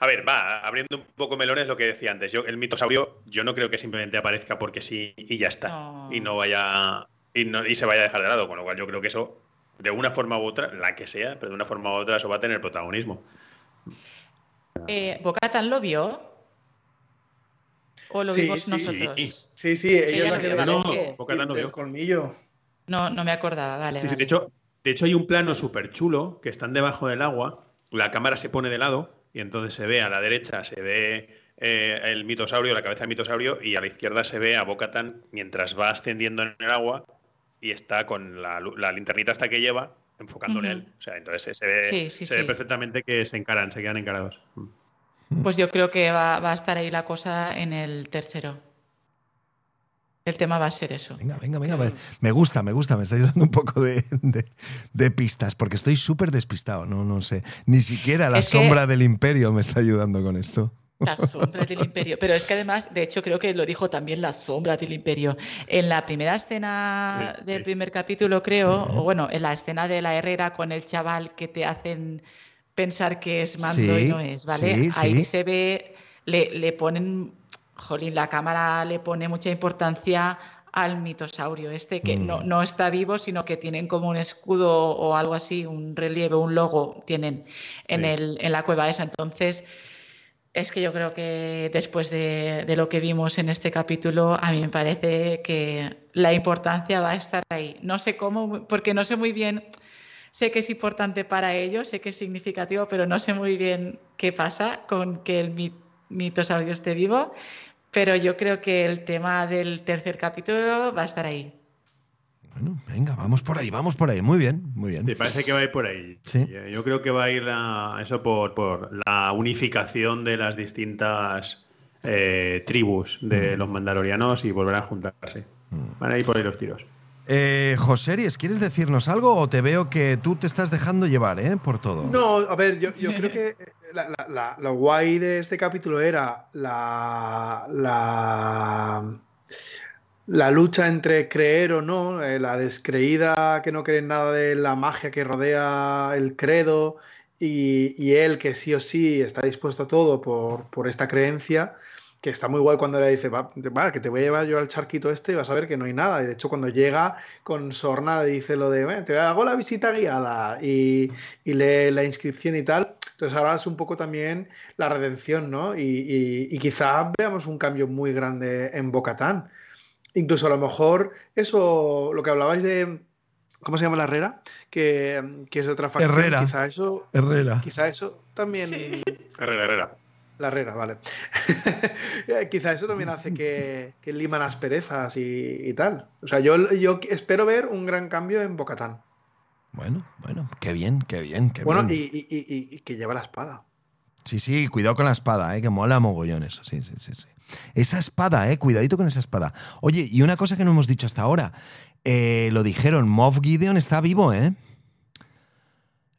A ver, va, abriendo un poco melones lo que decía antes. Yo, el mitosaurio, yo no creo que simplemente aparezca porque sí y ya está.
No.
Y no vaya. Y, no- y se vaya a dejar de lado. Con lo cual yo creo que eso, de una forma u otra, la que sea, pero de una forma u otra, eso va a tener protagonismo.
Eh, ¿Bocatán lo vio? ¿O lo
Sí,
vimos
sí,
nosotros?
sí.
Sí, sí, ellos
no
del
vio.
colmillo.
No, no me acordaba, vale.
Sí, sí,
vale.
de, hecho, de hecho, hay un plano súper chulo que están debajo del agua, la cámara se pone de lado y entonces se ve a la derecha, se ve eh, el mitosaurio, la cabeza del mitosaurio, y a la izquierda se ve a Bocatan mientras va ascendiendo en el agua y está con la, linternita hasta que lleva enfocándole a
Ujú.
él. O sea, entonces se, ve,
Sí, sí,
se ve perfectamente que se encaran, se quedan encarados.
Pues yo creo que va, va a estar ahí la cosa en el tercero. El tema va a ser eso.
Venga, venga, venga. me- Me gusta, me gusta. Me estáis dando un poco de, de- de pistas, porque estoy súper despistado. No, no sé. Ni siquiera la
Es que-
sombra del imperio me está ayudando con esto.
La sombra del imperio. Pero es que además, de hecho, creo que lo dijo también la sombra del imperio. En la primera escena del primer capítulo, creo,
Sí.
o bueno, en la escena de la herrera con el chaval que te hacen pensar que es mando
Sí,
y no es, ¿vale?
sí,
Ahí
sí.
se ve, le, le ponen, jolín, la cámara le pone mucha importancia al mitosaurio este, que no,
Mm.
no está vivo, sino que tienen como un escudo o algo así, un relieve, un logo, tienen en, el, en la cueva esa. Entonces, es que yo creo que después de, de lo que vimos en este capítulo, a mí me parece que la importancia va a estar ahí. No sé cómo, porque no sé muy bien, sé que es importante para ellos, sé que es significativo, pero no sé muy bien qué pasa con que el mi- mitosaurio esté vivo, pero yo creo que el tema del tercer capítulo va a estar ahí.
Bueno, venga, vamos por ahí, vamos por ahí. Muy bien, muy bien.
Sí, parece que va a ir por ahí.
Sí.
Yo creo que va a ir la- eso por, por la unificación de las distintas eh, tribus de los mandalorianos y volverán a juntarse. Van a ir por ahí los tiros.
Eh, Joseries, ¿quieres decirnos algo o te veo que tú te estás dejando llevar, eh? Por todo.
No, a ver, yo, creo que la- lo guay de este capítulo era la, la, la lucha entre creer o no, eh, la descreída que no cree en nada de la magia que rodea el credo y, y él que sí o sí está dispuesto a todo por, por esta creencia. Que está muy guay cuando le dice, va, que te voy a llevar yo al charquito este y vas a ver que no hay nada. Y de hecho, cuando llega con Sorna le dice lo de, "Ven, te hago la visita guiada y, y lee la inscripción y tal. Entonces ahora es un poco también la redención, ¿no? Y, y, y quizá veamos un cambio muy grande en Bocatán. Incluso a lo mejor eso, lo que hablabais de, ¿cómo se llama la Herrera? Que, que es otra facción.
Herrera.
Quizá eso,
Herrera.
quizá eso también...
Herrera, Herrera.
La Herrera, vale. Eh, Quizá eso también hace que, que liman asperezas y, y tal. O sea, yo, yo espero ver un gran cambio en Bocatán.
Bueno, bueno, qué bien, qué bien, qué
Bueno,
bien.
y, y- y- y que lleva la espada.
Sí, sí, cuidado con la espada, ¿eh? que mola mogollón eso. Sí, sí, sí, sí. Esa espada, ¿eh? cuidadito con esa espada. Oye, y una cosa que no hemos dicho hasta ahora. Eh, lo dijeron, Moff Gideon está vivo, ¿eh?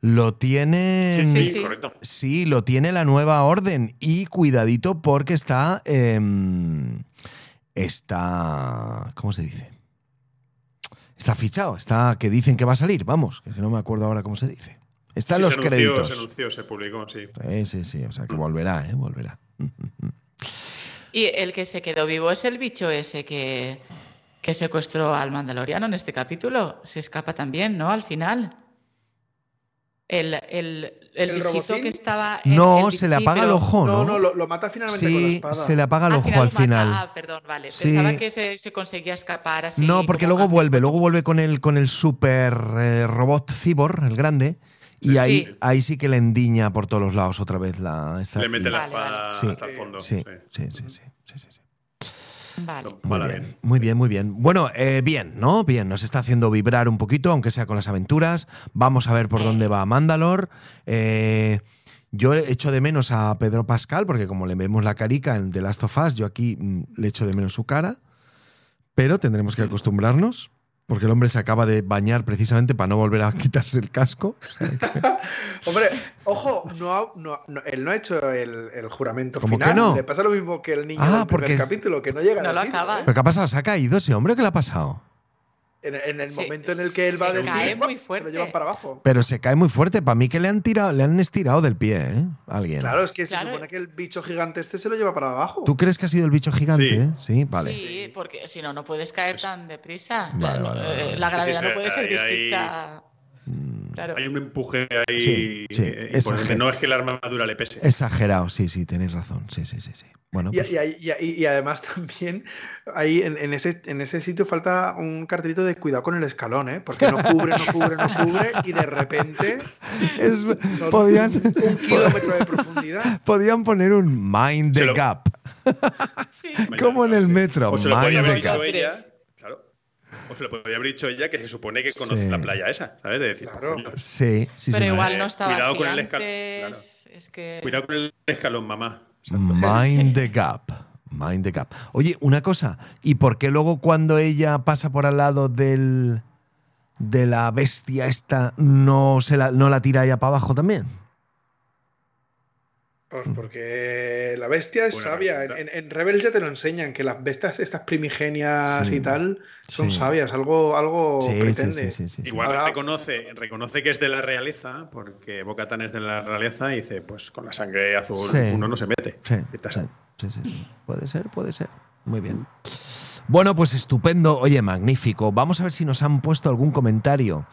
Lo tiene.
Sí, sí, correcto.
Sí, lo tiene la nueva orden. Y cuidadito porque está. em, está. ¿Cómo se dice? Está fichado. Está. Que dicen que va a salir. Vamos, que no me acuerdo ahora cómo se dice. Está en
Sí,
los
se anunció,
créditos.
Se anunció, se publicó, sí.
Sí, sí, sí. O sea que volverá, ¿eh? Volverá.
Y el que se quedó vivo es el bicho ese que, que secuestró al Mandaloriano en este capítulo. Se escapa también, ¿no? Al final. El, el, el,
¿El robotín?
que estaba. en-
No,
el
se le apaga el ojo,
No,
¿no?
no, lo, lo mata finalmente con la
sí,
espada.
se le apaga el
Al
ojo
final
al final.
Ah, perdón, vale.
Sí.
Pensaba que se, se conseguía escapar así.
no, porque luego vuelve, luego vuelve con el, con el super eh, robot cyborg, el grande, y ahí,
Sí.
ahí sí que le endiña por todos los lados otra vez la... esta-
Le mete
y-
la
Vale, vale.
espada
Sí.
hasta el fondo.
Sí,
sí.
sí, sí, sí, sí, sí, sí.
Vale.
Bien, muy bien, muy bien. Bueno, eh, bien, ¿no? Bien, nos está haciendo vibrar un poquito, aunque sea con las aventuras. Vamos a ver por dónde va Mandalor. Eh, yo echo de menos a Pedro Pascal, porque como le vemos la carica en The Last of Us, yo aquí mm, le echo de menos su cara. Pero tendremos que acostumbrarnos, porque el hombre se acaba de bañar precisamente para no volver a quitarse el casco.
Hombre, ojo, no, ha- no- no- él no ha hecho el, el juramento
¿Cómo
final.
que no?
Le pasa lo mismo que el niño
Ah,
del primer
porque
capítulo, que no llega
No
a
lo acaba.
¿eh?
¿Pero qué ha pasado? ¿Se ha caído ese hombre? ¿Qué le ha pasado?
En, en el momento en el que él va a
se
decir,
cae muy
se lo
fuerte.
llevan para abajo.
Pero se cae muy fuerte. Para mí que le han tirado, le han estirado del pie, ¿eh? Alguien.
Claro, es que
Claro.
se supone que el bicho gigante este se lo lleva para abajo.
¿Tú crees que ha sido el bicho gigante?
Sí.
Sí, vale.
Sí, porque si no, no puedes caer tan deprisa.
Vale,
No,
vale, vale.
La gravedad
sí,
no puede ser
ahí-
distinta. Claro.
Hay un empuje ahí.
Sí,
no es que la armadura le pese.
Exagerado, sí, sí, tenéis razón. Sí, sí, sí, sí. Bueno,
Y,
pues,
y además también ahí en, en ese, en ese sitio falta un cartelito de cuidado con el escalón, ¿eh? Porque no cubre, no cubre, no cubre y de repente
es- podían,
un kilómetro de profundidad.
podían poner un mind the
lo-
gap,
Sí.
como en el metro.
O se lo podía
mind
haber
the gap.
ella. O se lo podía haber dicho ella que se supone que conoce
Sí.
la playa esa, ¿sabes? De decir,
Claro.
Sí, sí,
Pero
sí.
igual no estaba
Cuidado
así
con el
antes.
escal-
Es que...
cuidado con el escalón, mamá.
Mind the gap. Mind the gap. Oye, una cosa. ¿Y por qué luego cuando ella pasa por al lado del de la bestia esta no se la, no la tira ella para abajo también?
Pues porque la bestia es
Buena
sabia. En, en- Rebels ya te lo enseñan, que las bestias, estas primigenias
Sí.
y tal, son
Sí.
sabias, algo, algo
Sí,
pretende.
sí, sí, sí, sí.
Igual
Ahora-
reconoce, reconoce que es de la realeza, porque Bocatán es de la realeza y dice, pues con la sangre azul
Sí.
uno no se mete.
Sí,
¿Qué tal?
sí, sí, sí, sí. Puede ser, puede ser. Muy bien. Bueno, pues estupendo. Oye, magnífico. Vamos a ver si nos han puesto algún comentario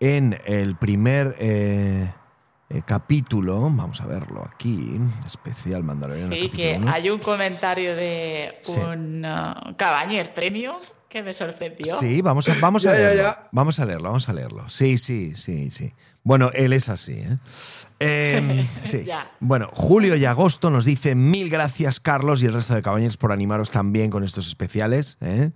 en el primer eh, eh, capítulo. Vamos a verlo aquí. Especial Mandaloriano.
Sí, que
uno.
hay un comentario de
Sí.
un uh, Cabañer Premium que me sorprendió.
Sí, vamos a, vamos a
Ya,
leerlo.
ya.
Vamos a leerlo, vamos a leerlo. Sí, sí, sí, sí. Bueno, él es así. ¿eh? Em, sí. Bueno, Julio y Agosto nos dice mil gracias, Carlos, y el resto de cabañeros por animaros también con estos especiales. ¿eh?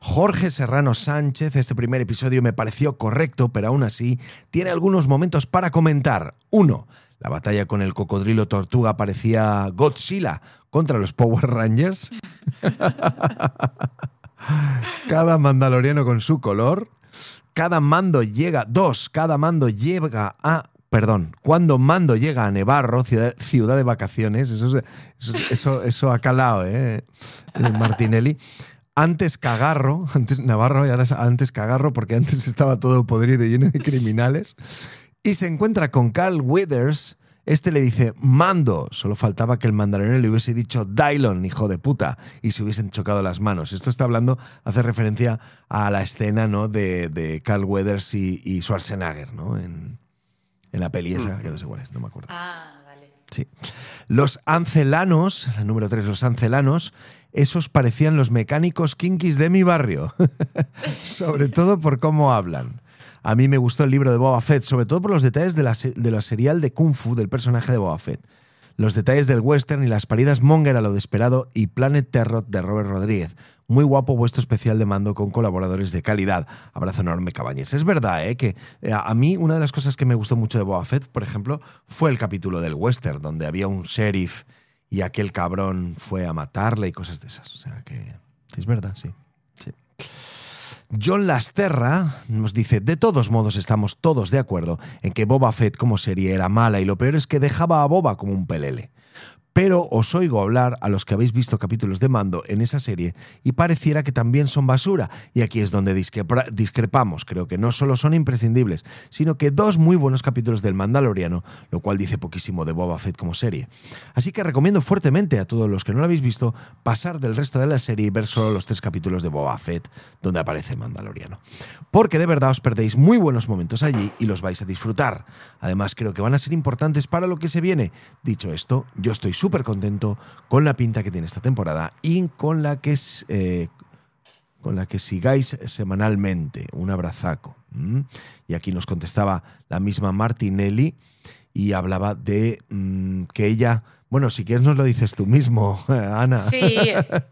Jorge Serrano Sánchez, este primer episodio me pareció correcto, pero aún así tiene algunos momentos para comentar. Uno, la batalla con el cocodrilo tortuga parecía Godzilla contra los Power Rangers. Cada mandaloriano con su color. Cada mando llega. Dos, cada mando llega a. Perdón, cuando mando llega a Nevarro, ciudad, de vacaciones, eso, es- eso, es- eso, ha calado, ¿eh? Eh, Martinelli. Antes Cagarro, antes Navarro y ahora es antes Cagarro, porque antes estaba todo podrido y lleno de criminales. Y se encuentra con Carl Withers. Este le dice, mando. Solo faltaba que el mandaloriano le hubiese dicho Dylon, hijo de puta, y se hubiesen chocado las manos. Esto está hablando, hace referencia a la escena ¿no? de, de Carl Weathers y, y Schwarzenegger, ¿no? En, en la peli esa, que no sé cuál es, no me acuerdo.
Ah, vale.
Sí. Los ancelanos, la número 3, los ancelanos, esos parecían los mecánicos kinkis de mi barrio. sobre todo por cómo hablan. A mí me gustó el libro de Boba Fett, sobre todo por los detalles de la, de la serial de Kung Fu del personaje de Boba Fett. Los detalles del western y las paridas monger a lo desesperado y Planet Terror de Robert Rodríguez. Muy guapo vuestro especial de mando con colaboradores de calidad. Abrazo enorme, Cabañes. Es verdad, ¿eh? que eh, a mí una de las cosas que me gustó mucho de Boba Fett, por ejemplo, fue el capítulo del western, donde había un sheriff y aquel cabrón fue a matarle y cosas de esas. O sea que es verdad, sí. sí. John Lasterra nos dice, de todos modos estamos todos de acuerdo en que Boba Fett como serie era mala y lo peor es que dejaba a Boba como un pelele. Pero os oigo hablar a los que habéis visto capítulos de mando en esa serie y pareciera que también son basura. Y aquí es donde discrepa- discrepamos. Creo que no solo son imprescindibles, sino que dos muy buenos capítulos del Mandaloriano, lo cual dice poquísimo de Boba Fett como serie. Así que recomiendo fuertemente a todos los que no lo habéis visto pasar del resto de la serie y ver solo los tres capítulos de Boba Fett donde aparece Mandaloriano. Porque de verdad os perdéis muy buenos momentos allí y los vais a disfrutar. Además creo que van a ser importantes para lo que se viene. Dicho esto, yo estoy súper contento con la pinta que tiene esta temporada y con la que eh, con la que sigáis semanalmente. Un abrazaco. Y aquí nos contestaba la misma Martinelli y hablaba de mm, que ella, bueno, si quieres nos lo dices tú mismo, Ana.
Sí,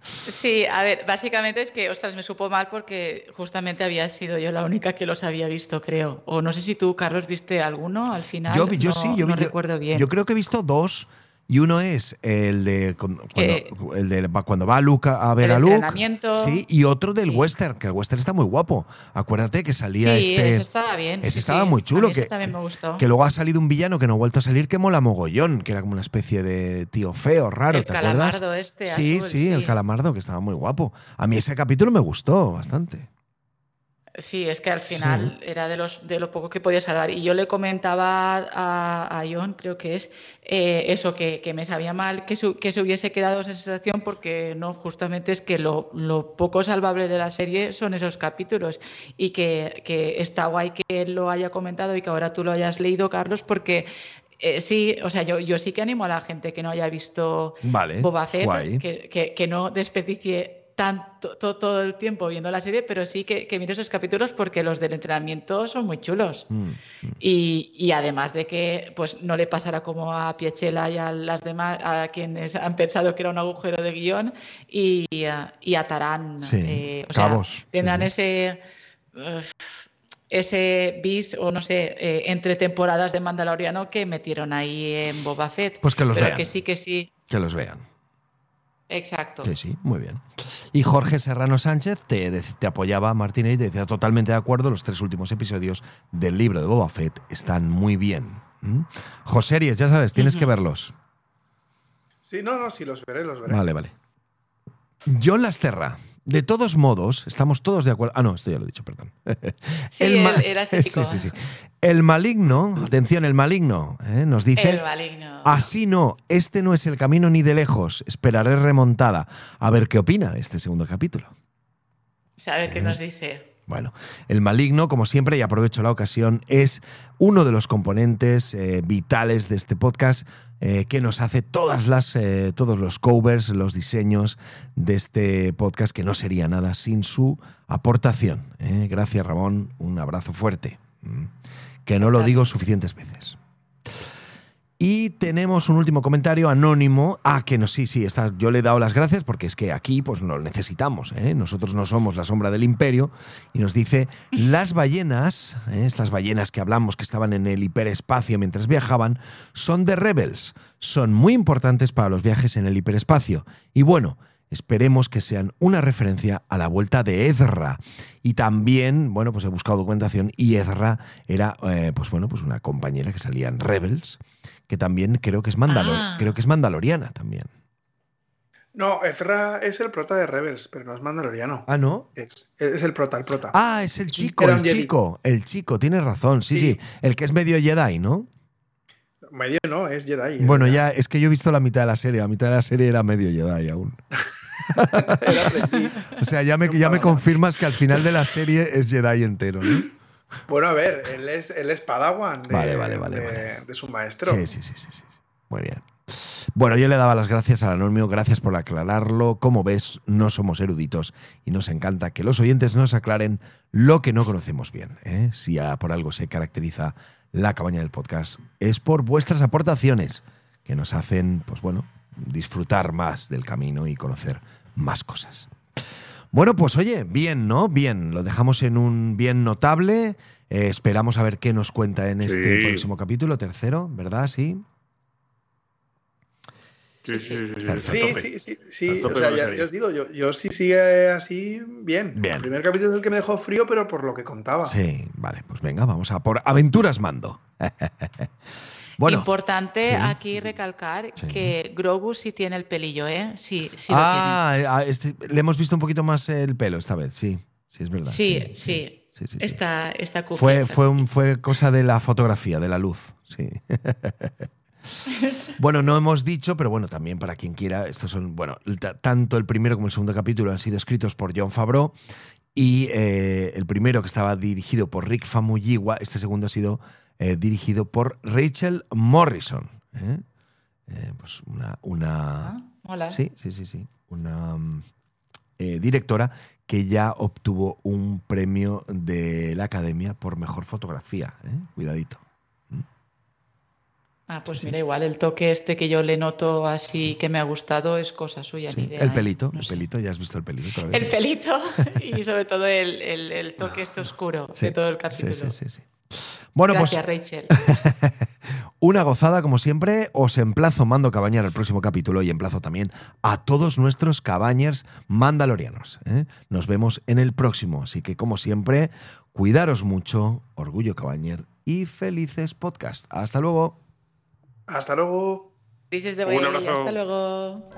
sí, a ver, básicamente es que, ostras, me supo mal porque justamente había sido yo la única que los había visto, creo. O no sé si tú, Carlos, viste alguno al final.
Yo, vi- yo
No-
sí, yo,
no
yo-
recuerdo bien.
Yo creo que he visto dos. Y uno es el de cuando,
Que-
el de va- cuando va Luke a ver
El
a Luke.
entrenamiento.
Sí, y otro del
Sí.
western, que el western está muy guapo. Acuérdate que salía
sí,
este.
eso estaba bien.
ese
sí,
estaba muy chulo. Que,
ese también me gustó.
que luego ha salido un villano que no ha vuelto a salir que mola mogollón, que era como una especie de tío feo, raro,
el
¿te acuerdas?
este
Sí,
azul,
sí, el calamardo, que estaba muy guapo. A mí ese capítulo me gustó bastante.
Sí, es que al final era de los de lo poco que podía salvar. Y yo le comentaba a, a John, creo que es, eh, eso, que, que me sabía mal que, su- que se hubiese quedado esa sensación porque no, justamente es que lo, lo poco salvable de la serie son esos capítulos. Y que, que está guay que él lo haya comentado y que ahora tú lo hayas leído, Carlos, porque eh, sí, o sea, yo, yo sí que animo a la gente que no haya visto
Vale.
Boba Fett, que, que- que no desperdicie tanto to- todo el tiempo viendo la serie, pero sí que, que mire esos capítulos porque los del entrenamiento son muy chulos.
Mm, mm.
Y, y además de que pues no le pasará como a Piechela y a las demás, a quienes han pensado que era un agujero de guion, y, y atarán,
Sí,
eh, o
cabos,
tendrán
sí.
ese ese bis o no sé, eh, entre temporadas de Mandaloriano que metieron ahí en Boba Fett.
Pues que los
pero
vean.
que sí, que sí,
Que los vean.
Exacto.
Sí, sí, muy bien. Y Jorge Serrano Sánchez te, apoyaba, Martínez, y te decía totalmente de acuerdo, los tres últimos episodios del libro de Boba Fett están muy bien. ¿Mm? Joseries, ya sabes, tienes que verlos.
Sí, no, no, sí, los veré, los veré.
Vale, vale. John Lasterra. De todos modos, estamos todos de acuerdo. Ah, no, esto ya lo he dicho, perdón.
Sí,
ma-
él- era este.
Sí, sí, sí. El maligno, atención, el maligno, ¿eh? nos dice.
El maligno.
Así no, este no es el camino ni de lejos. Esperaré remontada. A ver qué opina este segundo capítulo.
¿Sabe qué
Eh.
nos dice?
Bueno, el maligno, como siempre, y aprovecho la ocasión, es uno de los componentes eh, vitales de este podcast eh, que nos hace todas las, eh, todos los covers, los diseños de este podcast, que no sería nada sin su aportación. ¿eh? Gracias, Ramón. Un abrazo fuerte. Mm. Que no lo digo suficientes veces. Y tenemos un último comentario anónimo. Ah, que no, sí, sí, está, yo le he dado las gracias porque es que aquí pues lo necesitamos. ¿eh? Nosotros no somos la sombra del imperio. Y nos dice, las ballenas, ¿eh? estas ballenas que hablamos que estaban en el hiperespacio mientras viajaban, son de Rebels. Son muy importantes para los viajes en el hiperespacio. Y bueno, esperemos que sean una referencia a la vuelta de Ezra. Y también, bueno, pues he buscado documentación y Ezra era, eh, pues bueno, pues una compañera que salía en Rebels que también creo que es Mandalor
Ah.
creo que es mandaloriana también.
No, Ezra es el prota de Rebels, pero no es mandaloriano.
Ah, ¿no?
Es, es el prota, el prota.
Ah, es el chico,
era
el chico, el chico, tienes razón, sí, sí,
Sí.
el que es medio Jedi, ¿no?
Medio no, es Jedi.
Bueno, ya es que yo he visto la mitad de la serie, la mitad de la serie era medio Jedi aún. O sea, ya me, ya me confirmas que al final de la serie es Jedi entero, ¿no?
Bueno, a ver, él es, él es Padawan de,
Vale, vale, vale,
de-
vale.
de su maestro.
Sí, sí, sí, sí, sí. Muy bien. Bueno, yo le daba las gracias al Anónimo, gracias por aclararlo. Como ves, no somos eruditos y nos encanta que los oyentes nos aclaren lo que no conocemos bien. ¿eh? Si por algo se caracteriza la cabaña del podcast, es por vuestras aportaciones que nos hacen, pues bueno, disfrutar más del camino y conocer más cosas. Bueno, pues oye, bien, ¿no? Bien, lo dejamos en un bien notable. Eh, esperamos a ver qué nos cuenta en este próximo capítulo, tercero, ¿verdad? Sí.
Sí, sí, sí. sí.
Sí, O sea, ya os digo, yo, yo sí sigue así, bien.
Bien.
El primer capítulo es el que me dejó frío, pero por lo que contaba.
Sí, vale, pues venga, vamos a por aventuras mando. bueno,
Importante
sí.
aquí recalcar
Sí.
que Grogu sí tiene el pelillo, ¿eh? Sí, sí lo
ah, ah, este- le hemos visto un poquito más el pelo esta vez, sí, sí es verdad.
tiene. Sí, sí.
sí, sí,
está cookie,
Fue, fue, un, fue cosa de la fotografía, de la luz, sí. bueno, no hemos dicho, pero bueno, también para quien quiera, estos son, bueno, ta- tanto el primero como el segundo capítulo han sido escritos por John Favreau y eh, el primero que estaba dirigido por Rick Famuyiwa, este segundo ha sido eh, dirigido por Rachel Morrison. ¿eh? Eh, pues una, una
Ah, mola.
Sí, sí, sí, sí. Una mm, eh, directora que ya obtuvo un premio de la Academia por mejor fotografía. Cuidadito.
Ah, pues
Sí, sí.
mira, igual el toque este que yo le noto así que me ha gustado es cosa suya.
Sí,
ni idea,
El
¿eh?
pelito,
No
el
sé.
pelito, ya has visto el pelito otra vez.
El pelito y sobre todo el, el- el toque este oscuro
Sí,
de todo el
sí,
capítulo.
sí, sí, sí. Bueno,
Gracias,
pues
Rachel.
una gozada como siempre. Os emplazo, mando cabañar el próximo capítulo y emplazo también a todos nuestros cabañers mandalorianos. ¿eh? Nos vemos en el próximo. Así que como siempre, cuidaros mucho, orgullo cabañer y felices podcast. Hasta luego.
Hasta luego.
De
Un abrazo.
hasta luego.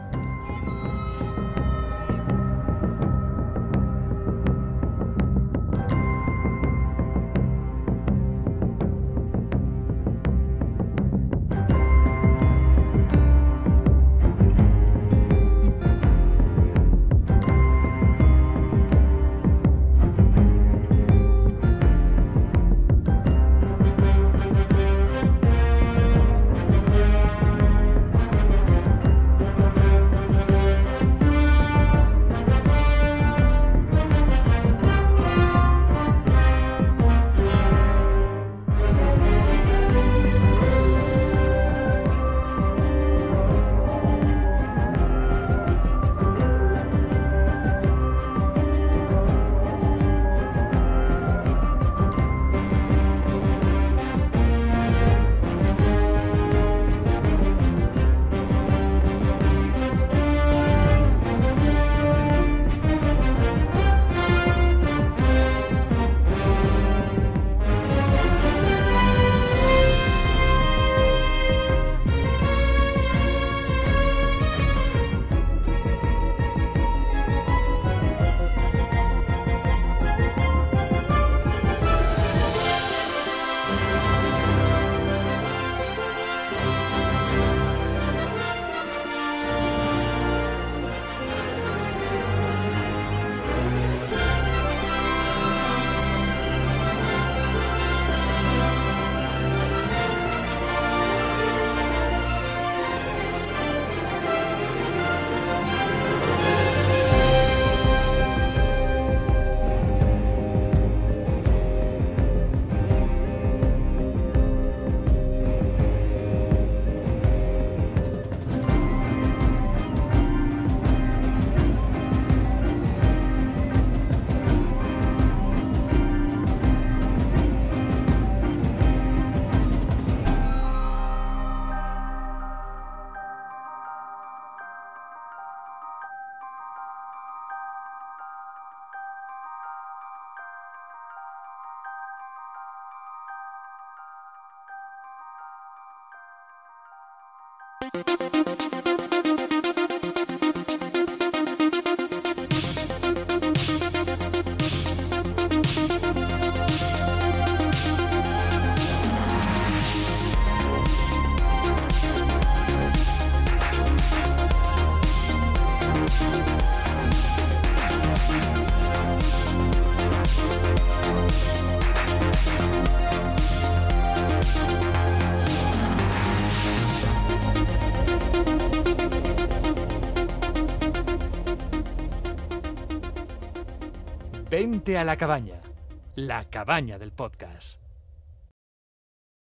A la cabaña, la cabaña del podcast.